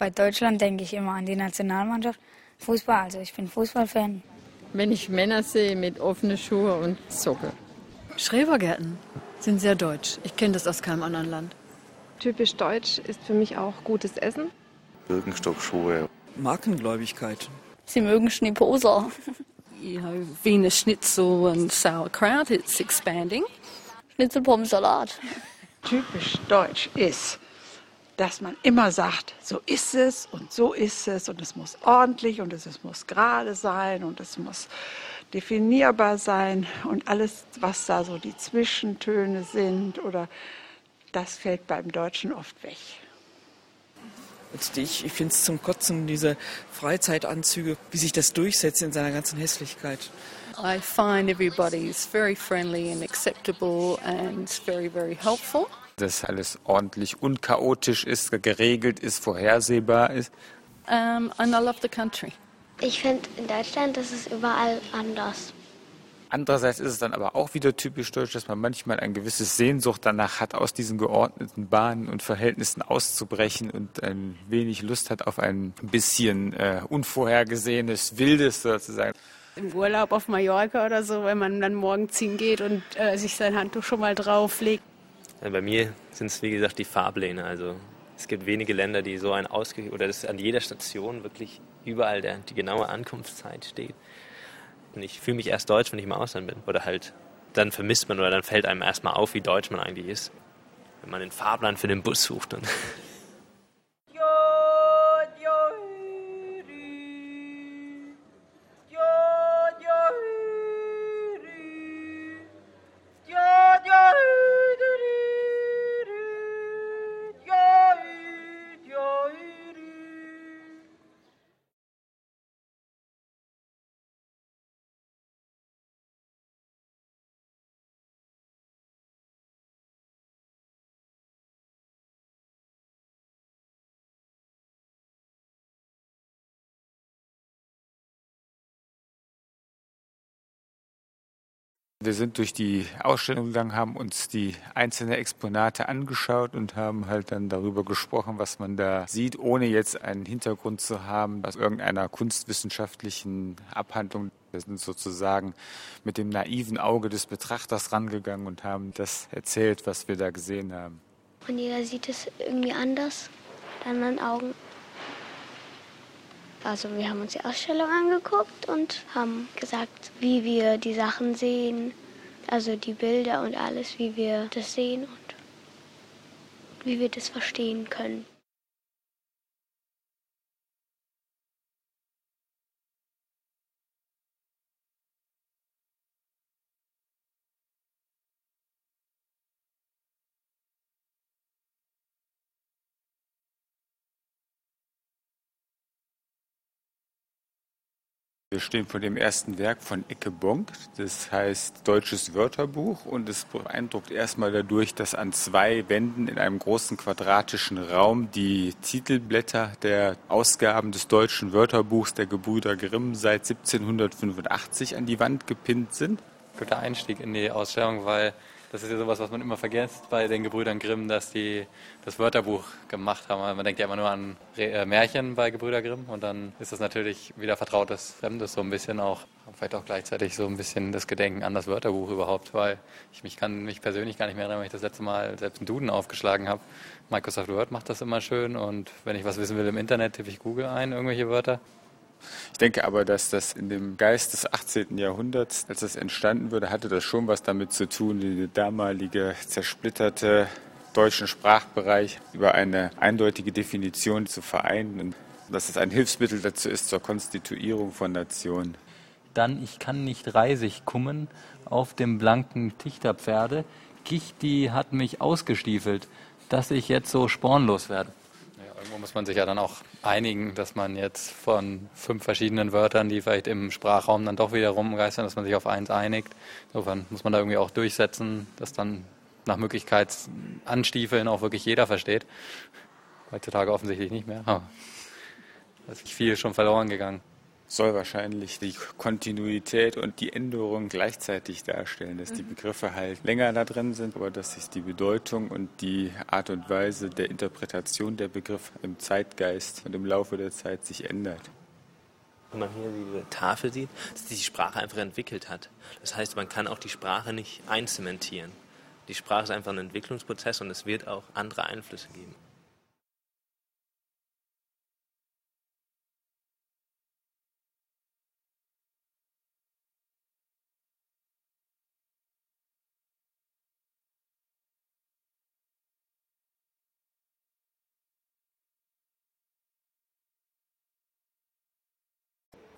Bei Deutschland denke ich immer an die Nationalmannschaft. Fußball, also ich bin Fußballfan. Wenn ich Männer sehe mit offenen Schuhen und Socke. Schrebergärten sind sehr deutsch. Ich kenne das aus keinem anderen Land. Typisch deutsch ist für mich auch gutes Essen. Birkenstockschuhe. Markengläubigkeit. Sie mögen Schneeposer. you know, Wiener Schnitzel and sauerkraut, it's expanding. Schnitzelpommensalat. Typisch deutsch ist, dass man immer sagt, so ist es und so ist es und es muss ordentlich und es muss gerade sein und es muss definierbar sein und alles, was da so die Zwischentöne sind oder das fällt beim Deutschen oft weg. Ich, ich finde es zum Kotzen, diese Freizeitanzüge, wie sich das durchsetzt in seiner ganzen Hässlichkeit. I find everybody is very friendly and acceptable and very, very helpful. Dass alles ordentlich und chaotisch ist, geregelt ist, vorhersehbar ist. Um, and I love the country. Ich finde in Deutschland, das ist überall anders. Andererseits ist es dann aber auch wieder typisch deutsch, dass man manchmal ein gewisses Sehnsucht danach hat, aus diesen geordneten Bahnen und Verhältnissen auszubrechen und ein wenig Lust hat auf ein bisschen äh, unvorhergesehenes, wildes sozusagen. Im Urlaub auf Mallorca oder so, wenn man dann morgens hingeht und äh, sich sein Handtuch schon mal drauflegt. Bei mir sind es wie gesagt die Fahrpläne. Also es gibt wenige Länder, die so ein ausge oder dass an jeder Station wirklich überall der, die genaue Ankunftszeit steht. Und ich fühle mich erst deutsch, wenn ich im Ausland bin. Oder halt, dann vermisst man oder dann fällt einem erstmal auf, wie deutsch man eigentlich ist. Wenn man den Fahrplan für den Bus sucht. Dann Wir sind durch die Ausstellung gegangen, haben uns die einzelnen Exponate angeschaut und haben halt dann darüber gesprochen, was man da sieht, ohne jetzt einen Hintergrund zu haben aus irgendeiner kunstwissenschaftlichen Abhandlung. Wir sind sozusagen mit dem naiven Auge des Betrachters rangegangen und haben das erzählt, was wir da gesehen haben. Und jeder sieht es irgendwie anders, mit anderen Augen. Also wir haben uns die Ausstellung angeguckt und haben gesagt, wie wir die Sachen sehen, also die Bilder und alles, wie wir das sehen und wie wir das verstehen können. Wir stehen vor dem ersten Werk von Ecke Bonk, das heißt Deutsches Wörterbuch und es beeindruckt erstmal dadurch, dass an zwei Wänden in einem großen quadratischen Raum die Titelblätter der Ausgaben des Deutschen Wörterbuchs der Gebrüder Grimm seit 1785 an die Wand gepinnt sind. Guter Einstieg in die Ausstellung, weil das ist ja sowas, was man immer vergisst bei den Gebrüdern Grimm, dass die das Wörterbuch gemacht haben. Man denkt ja immer nur an äh, Märchen bei Gebrüder Grimm und dann ist das natürlich wieder vertrautes Fremdes, so ein bisschen auch, vielleicht auch gleichzeitig so ein bisschen das Gedenken an das Wörterbuch überhaupt, weil ich mich kann mich persönlich gar nicht mehr erinnern, wenn ich das letzte Mal selbst einen Duden aufgeschlagen habe. Microsoft Word macht das immer schön und wenn ich was wissen will im Internet, tippe ich Google ein, irgendwelche Wörter. Ich denke aber, dass das in dem Geist des 18. Jahrhunderts, als das entstanden wurde, hatte das schon was damit zu tun, die damalige zersplitterte deutschen Sprachbereich über eine eindeutige Definition zu vereinen und dass es ein Hilfsmittel dazu ist zur Konstituierung von Nationen. Dann ich kann nicht reisig kummen auf dem blanken Tichterpferde. Gicht, die hat mich ausgestiefelt, dass ich jetzt so spornlos werde. Irgendwo muss man sich ja dann auch einigen, dass man jetzt von fünf verschiedenen Wörtern, die vielleicht im Sprachraum dann doch wieder rumgeistern, dass man sich auf eins einigt. Insofern muss man da irgendwie auch durchsetzen, dass dann nach Möglichkeit anstiefeln auch wirklich jeder versteht. Heutzutage offensichtlich nicht mehr. Aber da ist viel schon verloren gegangen. Soll wahrscheinlich die Kontinuität und die Änderung gleichzeitig darstellen, dass die Begriffe halt länger da drin sind, aber dass sich die Bedeutung und die Art und Weise der Interpretation der Begriffe im Zeitgeist und im Laufe der Zeit sich ändert. Wenn man hier diese Tafel sieht, dass sich die Sprache einfach entwickelt hat. Das heißt, man kann auch die Sprache nicht einzementieren. Die Sprache ist einfach ein Entwicklungsprozess und es wird auch andere Einflüsse geben.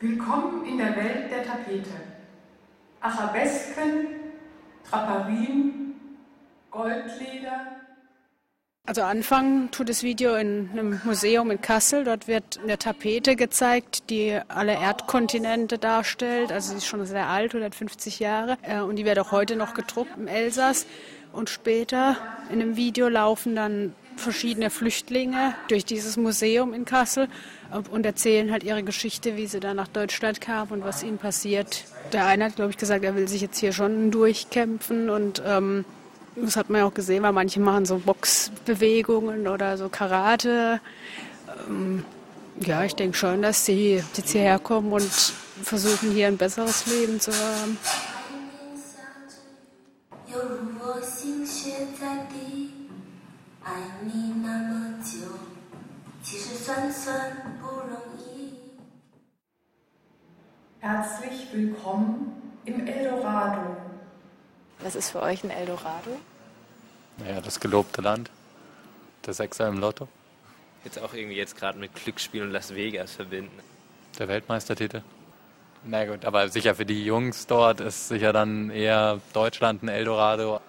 Willkommen in der Welt der Tapete. Arabesken, Draperien, Goldleder. Also anfangen tut das Video in einem Museum in Kassel. Dort wird eine Tapete gezeigt, die alle Erdkontinente darstellt. Also sie ist schon sehr alt, 150 Jahre. Äh, Und die wird auch heute noch gedruckt im Elsass. Und später in einem Video laufen dann verschiedene Flüchtlinge durch dieses Museum in Kassel und erzählen halt ihre Geschichte, wie sie dann nach Deutschland kamen und was ihnen passiert. Der eine hat, glaube ich, gesagt, er will sich jetzt hier schon durchkämpfen und ähm, das hat man ja auch gesehen, weil manche machen so Boxbewegungen oder so Karate. Ähm, ja, ich denke schon, dass sie jetzt hierher kommen und versuchen, hier ein besseres Leben zu haben. 爱你那么久，其实算算不容易。 Herzlich willkommen im Eldorado. Was ist für euch ein Eldorado? Naja, das gelobte Land. Der Sechser im Lotto. Jetzt auch irgendwie jetzt gerade mit Glücksspiel und Las Vegas verbinden. Der Weltmeistertitel. Na gut, aber sicher für die Jungs dort ist sicher dann eher Deutschland ein Eldorado.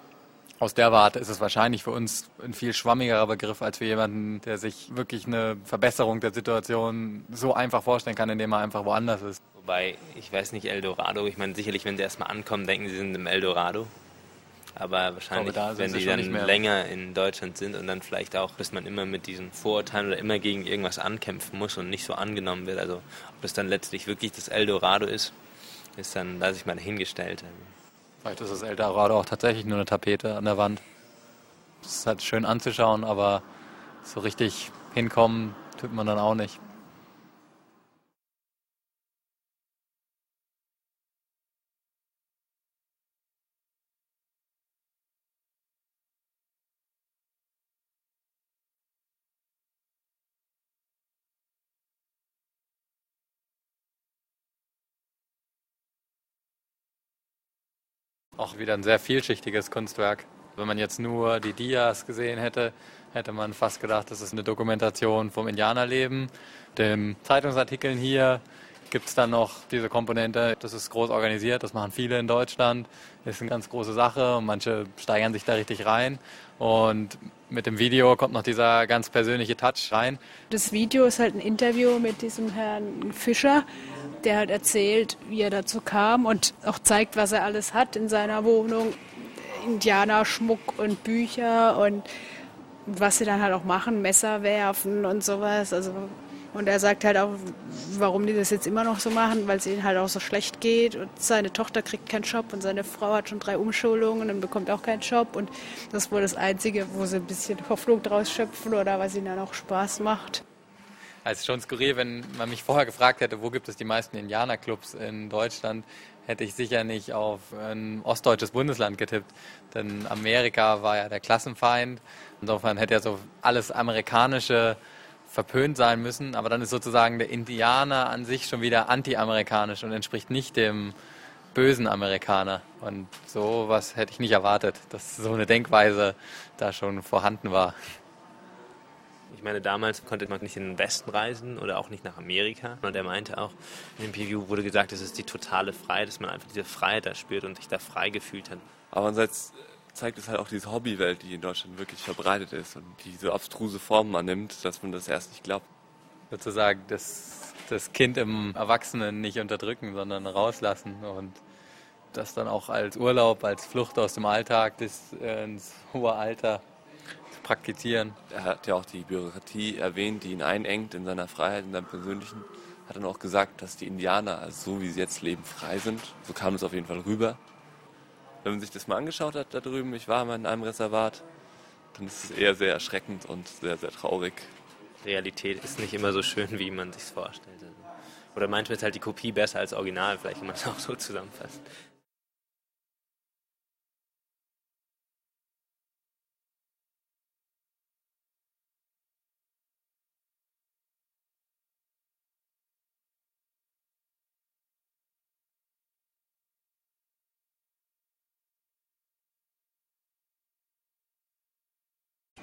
Aus der Warte ist es wahrscheinlich für uns ein viel schwammigerer Begriff als für jemanden, der sich wirklich eine Verbesserung der Situation so einfach vorstellen kann, indem er einfach woanders ist. Wobei, ich weiß nicht, Eldorado, ich meine, sicherlich, wenn sie erstmal ankommen, denken sie sind im Eldorado. Aber wahrscheinlich, sind wenn sie dann nicht mehr. länger in Deutschland sind und dann vielleicht auch, dass man immer mit diesen Vorurteilen oder immer gegen irgendwas ankämpfen muss und nicht so angenommen wird. Also, ob das dann letztlich wirklich das Eldorado ist, ist dann, lasse ich mal dahingestellt. Vielleicht ist das Eldorado auch tatsächlich nur eine Tapete an der Wand. Das ist halt schön anzuschauen, aber so richtig hinkommen tut man dann auch nicht. Auch wieder ein sehr vielschichtiges Kunstwerk. Wenn man jetzt nur die Dias gesehen hätte, hätte man fast gedacht, das ist eine Dokumentation vom Indianerleben. Den Zeitungsartikeln hier gibt es dann noch diese Komponente, das ist groß organisiert, das machen viele in Deutschland, ist eine ganz große Sache und manche steigern sich da richtig rein. Und mit dem Video kommt noch dieser ganz persönliche Touch rein. Das Video ist halt ein Interview mit diesem Herrn Fischer, der halt erzählt, wie er dazu kam und auch zeigt, was er alles hat in seiner Wohnung. Indianerschmuck und Bücher und was sie dann halt auch machen, Messer werfen und sowas. Also, und er sagt halt auch, warum die das jetzt immer noch so machen, weil es ihnen halt auch so schlecht geht und seine Tochter kriegt keinen Job und seine Frau hat schon drei Umschulungen und bekommt auch keinen Job und das ist wohl das Einzige, wo sie ein bisschen Hoffnung draus schöpfen oder was ihnen dann auch Spaß macht. Ist schon skurril, wenn man mich vorher gefragt hätte, wo gibt es die meisten Indianerclubs in Deutschland, hätte ich sicher nicht auf ein ostdeutsches Bundesland getippt. Denn Amerika war ja der Klassenfeind. Insofern hätte ja so alles Amerikanische verpönt sein müssen. Aber dann ist sozusagen der Indianer an sich schon wieder anti-amerikanisch und entspricht nicht dem bösen Amerikaner. Und sowas hätte ich nicht erwartet, dass so eine Denkweise da schon vorhanden war. Ich meine, damals konnte man nicht in den Westen reisen oder auch nicht nach Amerika. Und er meinte auch, in dem Preview wurde gesagt, es ist die totale Freiheit, dass man einfach diese Freiheit da spürt und sich da frei gefühlt hat. Aber andererseits zeigt es halt auch diese Hobbywelt, die in Deutschland wirklich verbreitet ist und die so abstruse Formen annimmt, dass man das erst nicht glaubt. Sozusagen das, das Kind im Erwachsenen nicht unterdrücken, sondern rauslassen und das dann auch als Urlaub, als Flucht aus dem Alltag bis äh, ins hohe Alter zu praktizieren. Er hat ja auch die Bürokratie erwähnt, die ihn einengt in seiner Freiheit, in seinem persönlichen. hat dann auch gesagt, dass die Indianer, also so wie sie jetzt leben, frei sind. So kam es auf jeden Fall rüber. Wenn man sich das mal angeschaut hat da drüben, ich war mal in einem Reservat, dann ist es eher sehr erschreckend und sehr, sehr traurig. Realität ist nicht immer so schön, wie man sich vorstellt. Oder manchmal ist halt die Kopie besser als Original, vielleicht kann man es auch so zusammenfassen.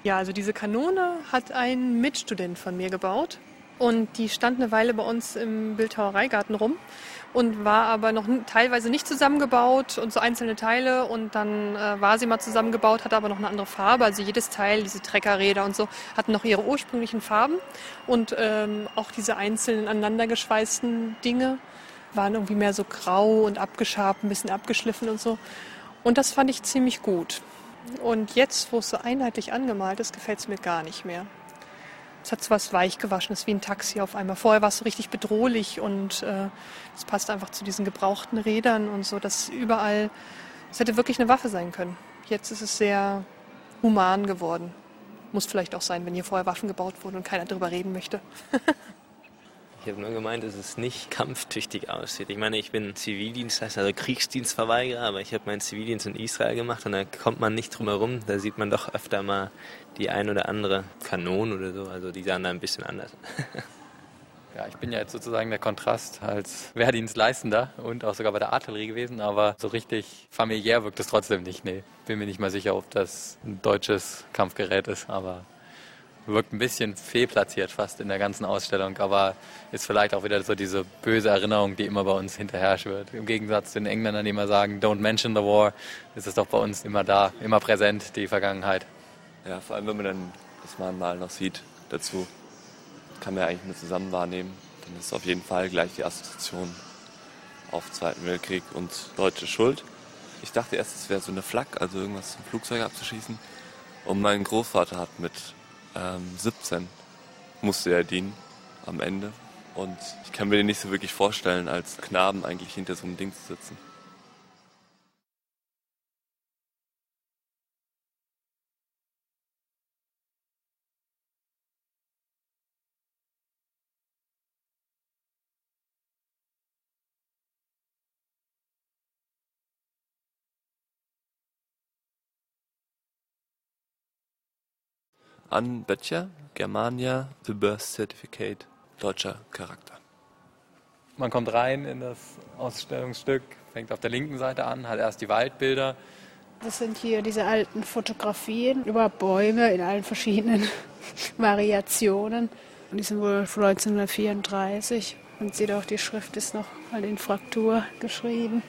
Ja, also diese Kanone hat ein Mitstudent von mir gebaut. Und die stand eine Weile bei uns im Bildhauereigarten rum und war aber noch teilweise nicht zusammengebaut und so einzelne Teile. Und dann äh, war sie mal zusammengebaut, hatte aber noch eine andere Farbe. Also jedes Teil, diese Treckerräder und so, hatten noch ihre ursprünglichen Farben. Und ähm, auch diese einzelnen aneinandergeschweißten Dinge waren irgendwie mehr so grau und abgeschabt, ein bisschen abgeschliffen und so. Und das fand ich ziemlich gut. Und jetzt, wo es so einheitlich angemalt ist, gefällt es mir gar nicht mehr. Es hat so was Weichgewaschenes wie ein Taxi auf einmal. Vorher war es so richtig bedrohlich und äh, es passt einfach zu diesen gebrauchten Rädern und so, dass überall, es hätte wirklich eine Waffe sein können. Jetzt ist es sehr human geworden. Muss vielleicht auch sein, wenn hier vorher Waffen gebaut wurden und keiner darüber reden möchte. Ich habe nur gemeint, dass es nicht kampftüchtig aussieht. Ich meine, ich bin Zivildienstleister, also Kriegsdienstverweigerer, aber ich habe meinen Zivildienst in Israel gemacht und da kommt man nicht drum herum. Da sieht man doch öfter mal die ein oder andere Kanone oder so. Also die sahen da ein bisschen anders. Ja, ich bin ja jetzt sozusagen der Kontrast als Wehrdienstleistender und auch sogar bei der Artillerie gewesen, aber so richtig familiär wirkt es trotzdem nicht. Nee, bin mir nicht mal sicher, ob das ein deutsches Kampfgerät ist, aber wirkt ein bisschen fehlplatziert fast in der ganzen Ausstellung, aber ist vielleicht auch wieder so diese böse Erinnerung, die immer bei uns hinterher wird. Im Gegensatz zu den Engländern, die immer sagen, don't mention the war, ist es doch bei uns immer da, immer präsent, die Vergangenheit. Ja, vor allem, wenn man dann das Mahnmal noch sieht dazu, kann man ja eigentlich nur zusammen wahrnehmen. Dann ist auf jeden Fall gleich die Assoziation auf Zweiten Weltkrieg und deutsche Schuld. Ich dachte erst, es wäre so eine Flak, also irgendwas zum Flugzeug abzuschießen. Und mein Großvater hat mit ähm, 17 musste er dienen am Ende. Und ich kann mir den nicht so wirklich vorstellen, als Knaben eigentlich hinter so einem Ding zu sitzen. An Böttcher, Germania, The Birth Certificate, deutscher Charakter. Man kommt rein in das Ausstellungsstück, fängt auf der linken Seite an, hat erst die Waldbilder. Das sind hier diese alten Fotografien über Bäume in allen verschiedenen Variationen. Und die sind wohl von 1934. Man sieht auch, die Schrift ist noch mal in Fraktur geschrieben.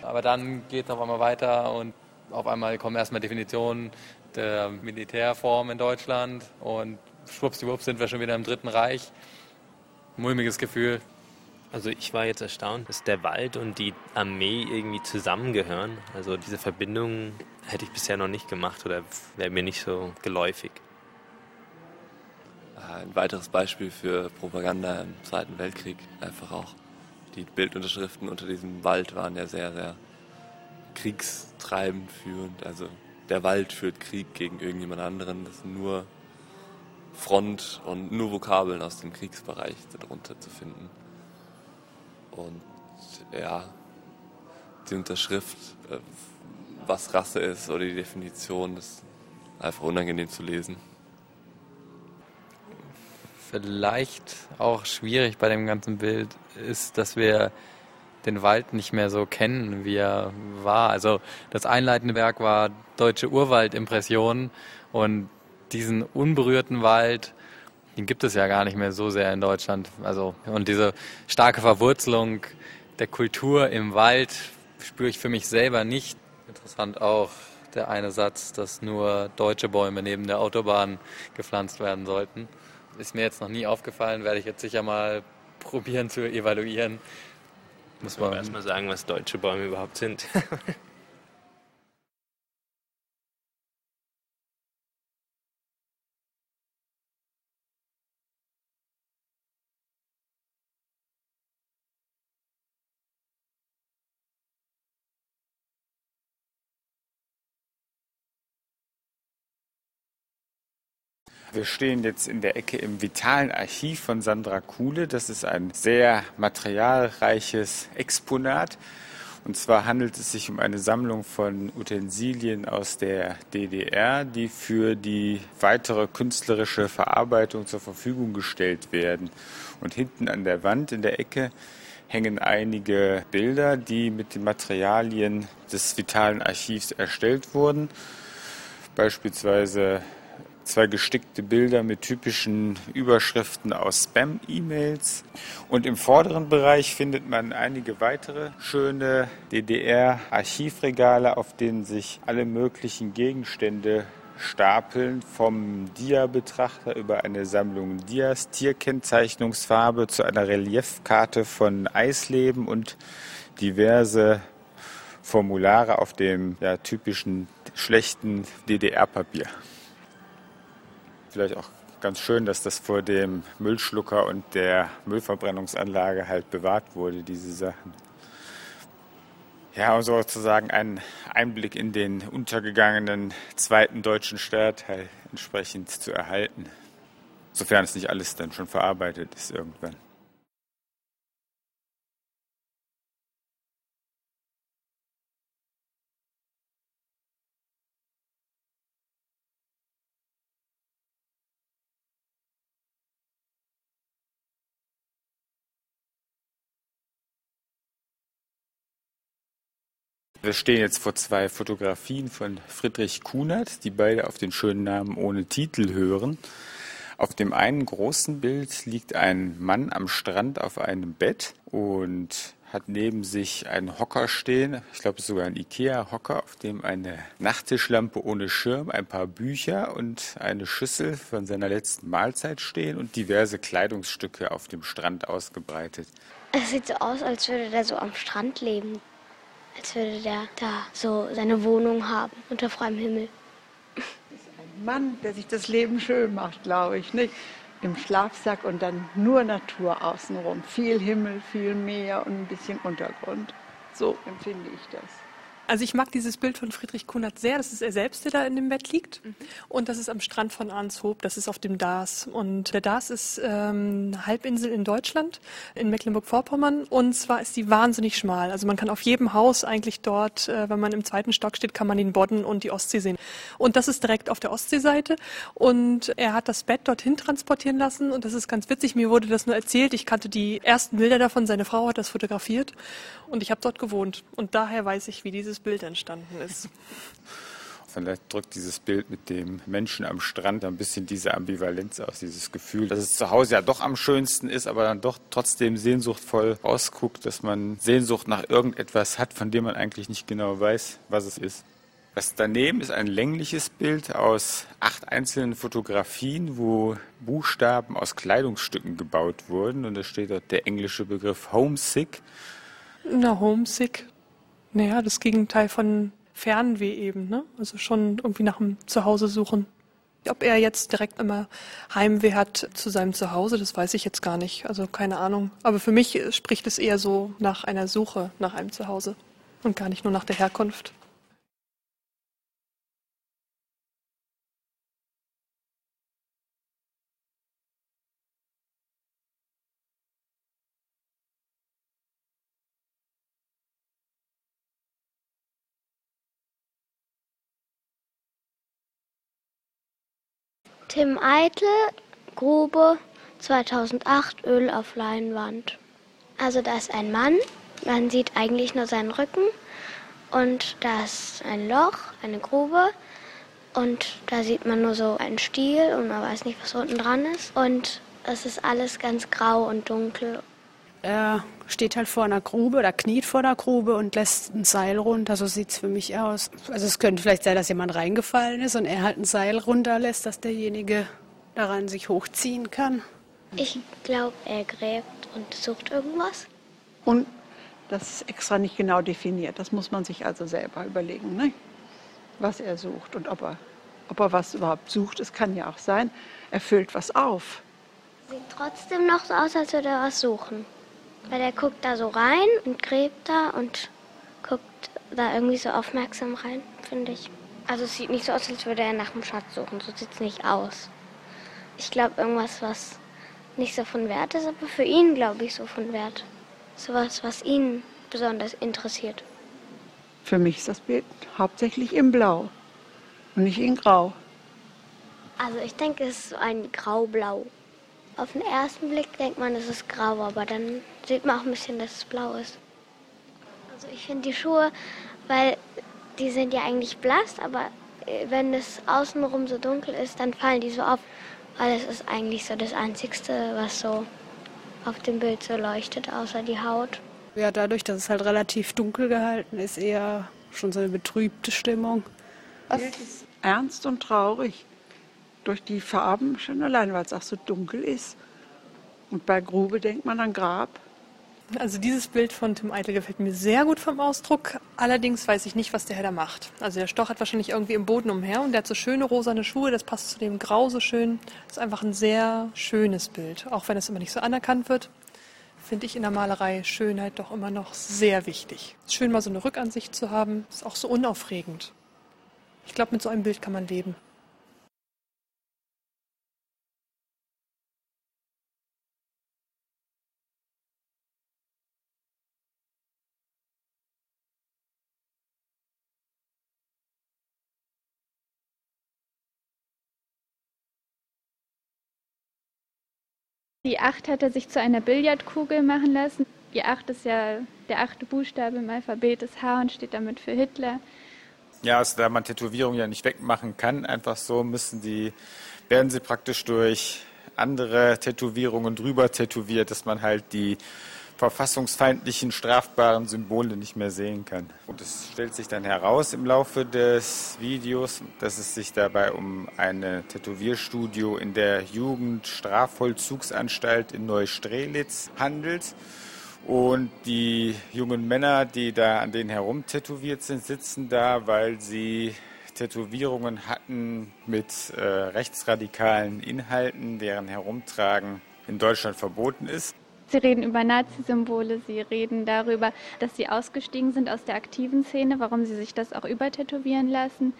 Aber dann geht es auf einmal weiter und auf einmal kommen erstmal Definitionen der Militärform in Deutschland und schwuppsdiwupps sind wir schon wieder im Dritten Reich. Mulmiges Gefühl. Also ich war jetzt erstaunt, dass der Wald und die Armee irgendwie zusammengehören. Also diese Verbindung hätte ich bisher noch nicht gemacht oder wäre mir nicht so geläufig. Ein weiteres Beispiel für Propaganda im Zweiten Weltkrieg. Einfach auch die Bildunterschriften unter diesem Wald waren ja sehr, sehr kriegstreibend führend. Also der Wald führt Krieg gegen irgendjemand anderen. Das sind nur Front und nur Vokabeln aus dem Kriegsbereich darunter zu finden. Und ja, die Unterschrift, äh, was Rasse ist oder die Definition, das ist einfach unangenehm zu lesen. Vielleicht auch schwierig bei dem ganzen Bild ist, dass wir den Wald nicht mehr so kennen, wie er war. Also das einleitende Werk war Deutsche Urwaldimpressionen und diesen unberührten Wald, den gibt es ja gar nicht mehr so sehr in Deutschland. Also und diese starke Verwurzelung der Kultur im Wald spüre ich für mich selber nicht. Interessant auch der eine Satz, dass nur deutsche Bäume neben der Autobahn gepflanzt werden sollten. Ist mir jetzt noch nie aufgefallen, werde ich jetzt sicher mal probieren zu evaluieren. Muss man erstmal sagen, was deutsche Bäume überhaupt sind. Wir stehen jetzt in der Ecke im vitalen Archiv von Sandra Kuhle. Das ist ein sehr materialreiches Exponat. Und zwar handelt es sich um eine Sammlung von Utensilien aus der DDR, die für die weitere künstlerische Verarbeitung zur Verfügung gestellt werden. Und hinten an der Wand in der Ecke hängen einige Bilder, die mit den Materialien des vitalen Archivs erstellt wurden. Beispielsweise zwei gestickte Bilder mit typischen Überschriften aus Spam-E-Mails. Und im vorderen Bereich findet man einige weitere schöne DDR-Archivregale, auf denen sich alle möglichen Gegenstände stapeln, vom Dia-Betrachter über eine Sammlung Dias, Tierkennzeichnungsfarbe zu einer Reliefkarte von Eisleben und diverse Formulare auf dem ja, typischen schlechten DDR-Papier vielleicht auch ganz schön, dass das vor dem Müllschlucker und der Müllverbrennungsanlage halt bewahrt wurde, diese Sachen. Ja, um sozusagen einen Einblick in den untergegangenen zweiten deutschen Stadtteil entsprechend zu erhalten. Sofern es nicht alles dann schon verarbeitet ist irgendwann. Wir stehen jetzt vor zwei Fotografien von Friedrich Kunert, die beide auf den schönen Namen ohne Titel hören. Auf dem einen großen Bild liegt ein Mann am Strand auf einem Bett und hat neben sich einen Hocker stehen. Ich glaube, es ist sogar ein Ikea-Hocker, auf dem eine Nachttischlampe ohne Schirm, ein paar Bücher und eine Schüssel von seiner letzten Mahlzeit stehen und diverse Kleidungsstücke auf dem Strand ausgebreitet. Es sieht so aus, als würde der so am Strand leben als würde der da so seine Wohnung haben unter freiem Himmel. Ein Mann, der sich das Leben schön macht, glaube ich, nicht? Im Schlafsack und dann nur Natur außenrum. Viel Himmel, viel Meer und ein bisschen Untergrund. So empfinde ich das. Also ich mag dieses Bild von Friedrich Kunert sehr. Das ist er selbst, der da in dem Bett liegt. Mhm. Und das ist am Strand von Arnshoop. Das ist auf dem Dars. Und der Dars ist ähm, eine Halbinsel in Deutschland, in Mecklenburg-Vorpommern. Und zwar ist die wahnsinnig schmal. Also man kann auf jedem Haus eigentlich dort, äh, wenn man im zweiten Stock steht, kann man den Bodden und die Ostsee sehen. Und das ist direkt auf der Ostseeseite. Und er hat das Bett dorthin transportieren lassen. Und das ist ganz witzig. Mir wurde das nur erzählt. Ich kannte die ersten Bilder davon. Seine Frau hat das fotografiert. Und ich habe dort gewohnt. Und daher weiß ich, wie dieses Bild entstanden ist. Vielleicht drückt dieses Bild mit dem Menschen am Strand ein bisschen diese Ambivalenz aus, dieses Gefühl, dass es zu Hause ja doch am schönsten ist, aber dann doch trotzdem sehnsuchtvoll ausguckt, dass man Sehnsucht nach irgendetwas hat, von dem man eigentlich nicht genau weiß, was es ist. Das daneben ist ein längliches Bild aus acht einzelnen Fotografien, wo Buchstaben aus Kleidungsstücken gebaut wurden. Und da steht dort der englische Begriff Homesick. Na, Homesick. Naja, das Gegenteil von Fernweh eben, ne? Also schon irgendwie nach dem Zuhause suchen. Ob er jetzt direkt immer Heimweh hat zu seinem Zuhause, das weiß ich jetzt gar nicht. Also keine Ahnung. Aber für mich spricht es eher so nach einer Suche nach einem Zuhause und gar nicht nur nach der Herkunft. Tim Eitel, Grube 2008, Öl auf Leinwand. Also da ist ein Mann, man sieht eigentlich nur seinen Rücken und da ist ein Loch, eine Grube und da sieht man nur so einen Stiel und man weiß nicht, was unten dran ist und es ist alles ganz grau und dunkel. Er steht halt vor einer Grube oder kniet vor der Grube und lässt ein Seil runter. So sieht es für mich aus. Also es könnte vielleicht sein, dass jemand reingefallen ist und er halt ein Seil runterlässt, dass derjenige daran sich hochziehen kann. Ich glaube, er gräbt und sucht irgendwas. Und das ist extra nicht genau definiert. Das muss man sich also selber überlegen, ne? was er sucht und ob er, ob er was überhaupt sucht. Es kann ja auch sein, er füllt was auf. Sieht trotzdem noch so aus, als würde er was suchen. Weil er guckt da so rein und gräbt da und guckt da irgendwie so aufmerksam rein, finde ich. Also es sieht nicht so aus, als würde er nach dem Schatz suchen. So sieht es nicht aus. Ich glaube, irgendwas, was nicht so von Wert ist, aber für ihn, glaube ich, so von Wert. Sowas, was ihn besonders interessiert. Für mich ist das Bild hauptsächlich in Blau und nicht in Grau. Also ich denke, es ist so ein Grau-Blau. Auf den ersten Blick denkt man, es ist grau, aber dann sieht man auch ein bisschen, dass es blau ist. Also ich finde die Schuhe, weil die sind ja eigentlich blass, aber äh, wenn es außenrum so dunkel ist, dann fallen die so auf, weil es ist eigentlich so das Einzigste, was so auf dem Bild so leuchtet, außer die Haut. Ja, dadurch, dass es halt relativ dunkel gehalten ist, eher schon so eine betrübte Stimmung. Das ist ernst und traurig. Durch die Farben schon allein, weil es auch so dunkel ist. Und bei Grube denkt man an Grab. Also dieses Bild von Tim Eitel gefällt mir sehr gut vom Ausdruck. Allerdings weiß ich nicht, was der Herr da macht. Also der stochert wahrscheinlich irgendwie im Boden umher und der hat so schöne rosane Schuhe, das passt zu dem Grau so schön. Das ist einfach ein sehr schönes Bild, auch wenn es immer nicht so anerkannt wird. Finde ich in der Malerei Schönheit doch immer noch sehr wichtig. Ist schön, mal so eine Rückansicht zu haben. Ist auch so unaufregend. Ich glaube, mit so einem Bild kann man leben. Die Acht hat er sich zu einer Billardkugel machen lassen. Die Acht ist ja der achte Buchstabe im Alphabet, das H und steht damit für Hitler. Ja, also da man Tätowierungen ja nicht wegmachen kann, einfach so müssen die, werden sie praktisch durch andere Tätowierungen drüber tätowiert, dass man halt die verfassungsfeindlichen, strafbaren Symbole nicht mehr sehen kann. Und es stellt sich dann heraus im Laufe des Videos, dass es sich dabei um ein Tätowierstudio in der Jugendstrafvollzugsanstalt in Neustrelitz handelt. Und die jungen Männer, die da an denen herum tätowiert sind, sitzen da, weil sie Tätowierungen hatten mit äh, rechtsradikalen Inhalten, deren Herumtragen in Deutschland verboten ist. Sie reden über Nazi-Symbole, sie reden darüber, dass sie ausgestiegen sind aus der aktiven Szene, warum sie sich das auch übertätowieren lassen,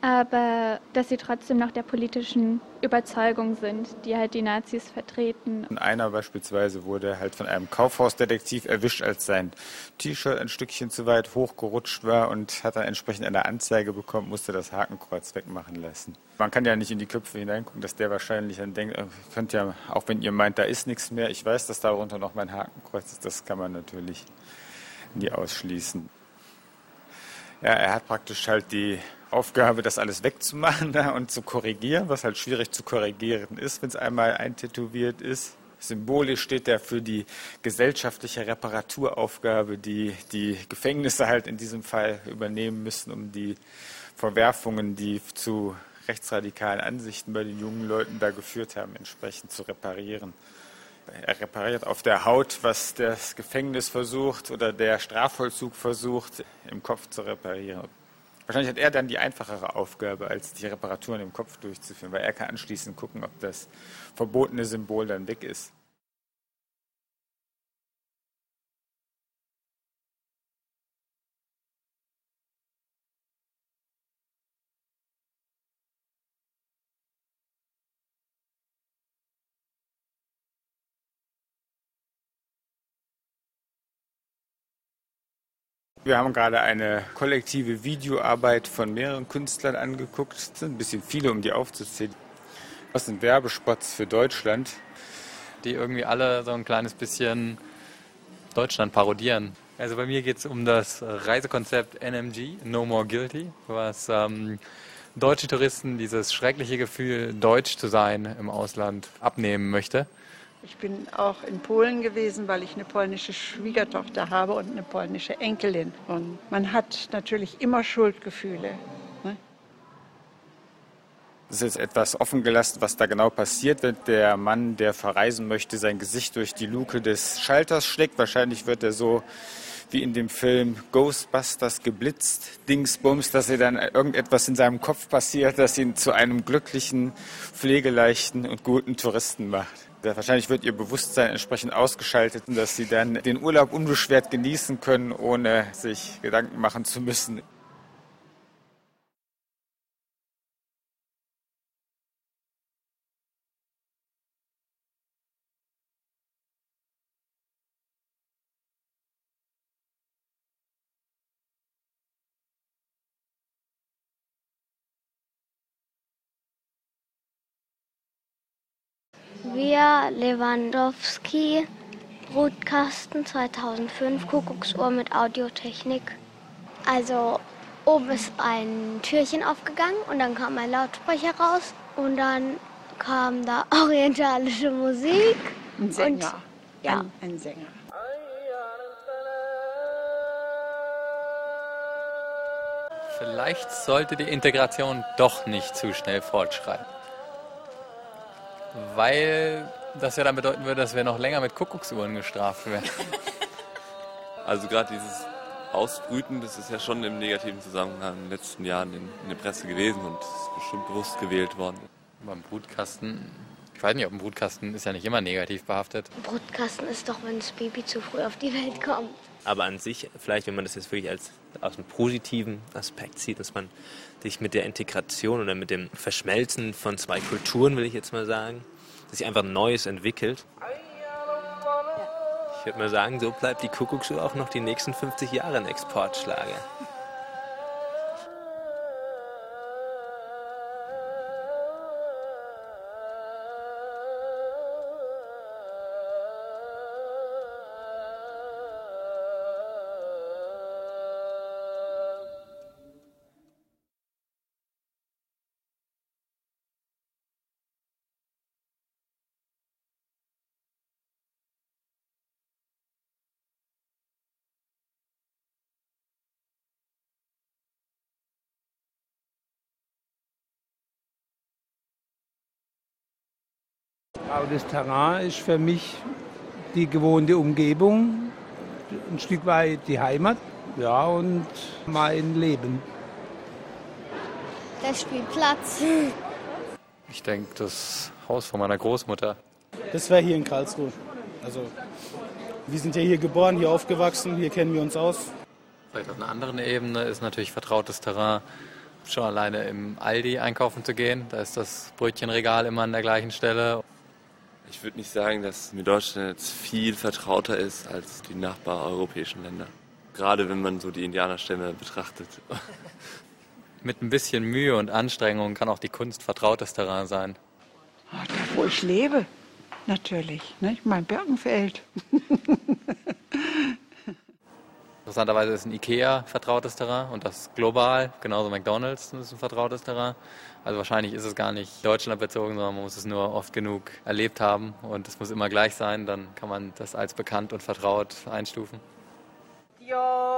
aber dass sie trotzdem noch der politischen Überzeugung sind, die halt die Nazis vertreten. Einer beispielsweise wurde halt von einem Kaufhausdetektiv erwischt, als sein T-Shirt ein Stückchen zu weit hochgerutscht war und hat dann entsprechend eine Anzeige bekommen, musste das Hakenkreuz wegmachen lassen. Man kann ja nicht in die Köpfe hineingucken, dass der wahrscheinlich dann denkt, ihr könnt ja, auch wenn ihr meint, da ist nichts mehr, ich weiß, dass darunter noch mein Hakenkreuz ist, das kann man natürlich nie ausschließen. Ja, er hat praktisch halt die Aufgabe, das alles wegzumachen da und zu korrigieren, was halt schwierig zu korrigieren ist, wenn es einmal eintätowiert ist. Symbolisch steht er für die gesellschaftliche Reparaturaufgabe, die die Gefängnisse halt in diesem Fall übernehmen müssen, um die Verwerfungen, die zu rechtsradikalen Ansichten bei den jungen Leuten da geführt haben, entsprechend zu reparieren. Er repariert auf der Haut, was das Gefängnis versucht oder der Strafvollzug versucht, im Kopf zu reparieren. Wahrscheinlich hat er dann die einfachere Aufgabe, als die Reparaturen im Kopf durchzuführen, weil er kann anschließend gucken, ob das verbotene Symbol dann weg ist. Wir haben gerade eine kollektive Videoarbeit von mehreren Künstlern angeguckt. Es sind ein bisschen viele, um die aufzuzählen. Das sind Werbespots für Deutschland. Die irgendwie alle so ein kleines bisschen Deutschland parodieren. Also bei mir geht es um das Reisekonzept NMG, No More Guilty, was ähm, deutsche Touristen dieses schreckliche Gefühl, deutsch zu sein im Ausland, abnehmen möchte. Ich bin auch in Polen gewesen, weil ich eine polnische Schwiegertochter habe und eine polnische Enkelin. Und man hat natürlich immer Schuldgefühle. Ne? Es ist etwas offen gelassen, was da genau passiert, wenn der Mann, der verreisen möchte, sein Gesicht durch die Luke des Schalters schlägt. Wahrscheinlich wird er so wie in dem Film Ghostbusters geblitzt, Dingsbums, dass er dann irgendetwas in seinem Kopf passiert, das ihn zu einem glücklichen, pflegeleichten und guten Touristen macht. Wahrscheinlich wird ihr Bewusstsein entsprechend ausgeschaltet, dass sie dann den Urlaub unbeschwert genießen können, ohne sich Gedanken machen zu müssen. Wir Lewandowski, Brutkasten 2005, Kuckucksuhr mit Audiotechnik. Also oben ist ein Türchen aufgegangen und dann kam ein Lautsprecher raus und dann kam da orientalische Musik. Ein Sänger. Und, ja. Ein, ein Sänger. Vielleicht sollte die Integration doch nicht zu schnell fortschreiten. Weil das ja dann bedeuten würde, dass wir noch länger mit Kuckucksuhren gestraft werden. Also gerade dieses Ausbrüten, das ist ja schon im negativen Zusammenhang in den letzten Jahren in, in der Presse gewesen und ist bestimmt bewusst gewählt worden. Beim Brutkasten, ich weiß nicht, ob ein Brutkasten ist ja nicht immer negativ behaftet. Brutkasten ist doch, wenn das Baby zu früh auf die Welt kommt. Aber an sich, vielleicht, wenn man das jetzt wirklich als aus einem positiven Aspekt sieht, dass man sich mit der Integration oder mit dem Verschmelzen von zwei Kulturen, will ich jetzt mal sagen, dass sich einfach Neues entwickelt. Ich würde mal sagen, so bleibt die Kuckucksuhr auch noch die nächsten 50 Jahre ein Exportschlager. Aber das Terrain ist für mich die gewohnte Umgebung, ein Stück weit die Heimat, ja, und mein Leben. Der Spielplatz. Ich denke, das Haus von meiner Großmutter. Das wäre hier in Karlsruhe. Also, wir sind ja hier geboren, hier aufgewachsen, hier kennen wir uns aus. Vielleicht auf einer anderen Ebene ist natürlich vertrautes Terrain, schon alleine im Aldi einkaufen zu gehen. Da ist das Brötchenregal immer an der gleichen Stelle. Ich würde nicht sagen, dass mir Deutschland jetzt viel vertrauter ist als die nachbareuropäischen Länder. Gerade wenn man so die Indianerstämme betrachtet. Mit ein bisschen Mühe und Anstrengung kann auch die Kunst vertrautes Terrain sein. Oh, da, wo ich lebe, natürlich. Ne? Mein Birkenfeld. Interessanterweise ist ein IKEA vertrautes Terrain und das global, genauso McDonald's ist ein vertrautes Terrain. Also wahrscheinlich ist es gar nicht deutschlandbezogen, sondern man muss es nur oft genug erlebt haben und es muss immer gleich sein, dann kann man das als bekannt und vertraut einstufen. Joel.